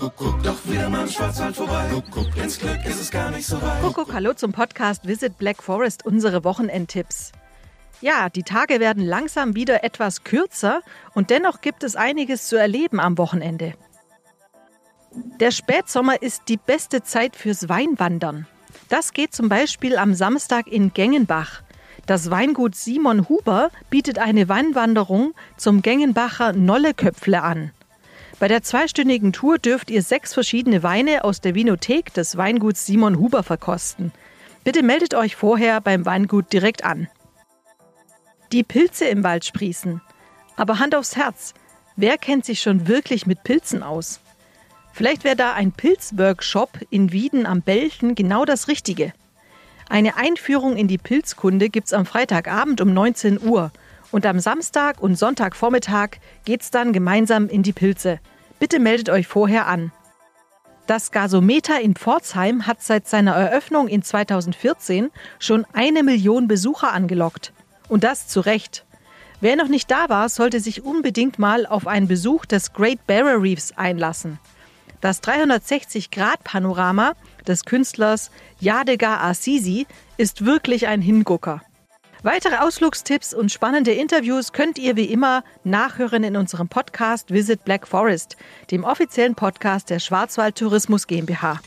Kuckuck, doch wieder mal im Schwarzwald vorbei. Kuckuck, ins Glück ist es gar nicht so weit. Kuckuck, hallo zum Podcast Visit Black Forest, unsere Wochenendtipps. Ja, die Tage werden langsam wieder etwas kürzer und dennoch gibt es einiges zu erleben am Wochenende. Der Spätsommer ist die beste Zeit fürs Weinwandern. Das geht zum Beispiel am Samstag in Gengenbach. Das Weingut Simon Huber bietet eine Weinwanderung zum Gengenbacher Nolleköpfle an. Bei der zweistündigen Tour dürft ihr sechs verschiedene Weine aus der Vinothek des Weinguts Simon Huber verkosten. Bitte meldet euch vorher beim Weingut direkt an. Die Pilze im Wald sprießen. Aber Hand aufs Herz, wer kennt sich schon wirklich mit Pilzen aus? Vielleicht wäre da ein Pilzworkshop in Wieden am Belchen genau das Richtige. Eine Einführung in die Pilzkunde gibt's am Freitagabend um 19 Uhr und am Samstag und Sonntagvormittag geht's dann gemeinsam in die Pilze. Bitte meldet euch vorher an. Das Gasometer in Pforzheim hat seit seiner Eröffnung in 2014 schon eine Million Besucher angelockt. Und das zu Recht. Wer noch nicht da war, sollte sich unbedingt mal auf einen Besuch des Great Barrier Reefs einlassen. Das 360-Grad-Panorama des Künstlers Yadega Assisi ist wirklich ein Hingucker. Weitere Ausflugstipps und spannende Interviews könnt ihr wie immer nachhören in unserem Podcast Visit Black Forest, dem offiziellen Podcast der Schwarzwald Tourismus GmbH.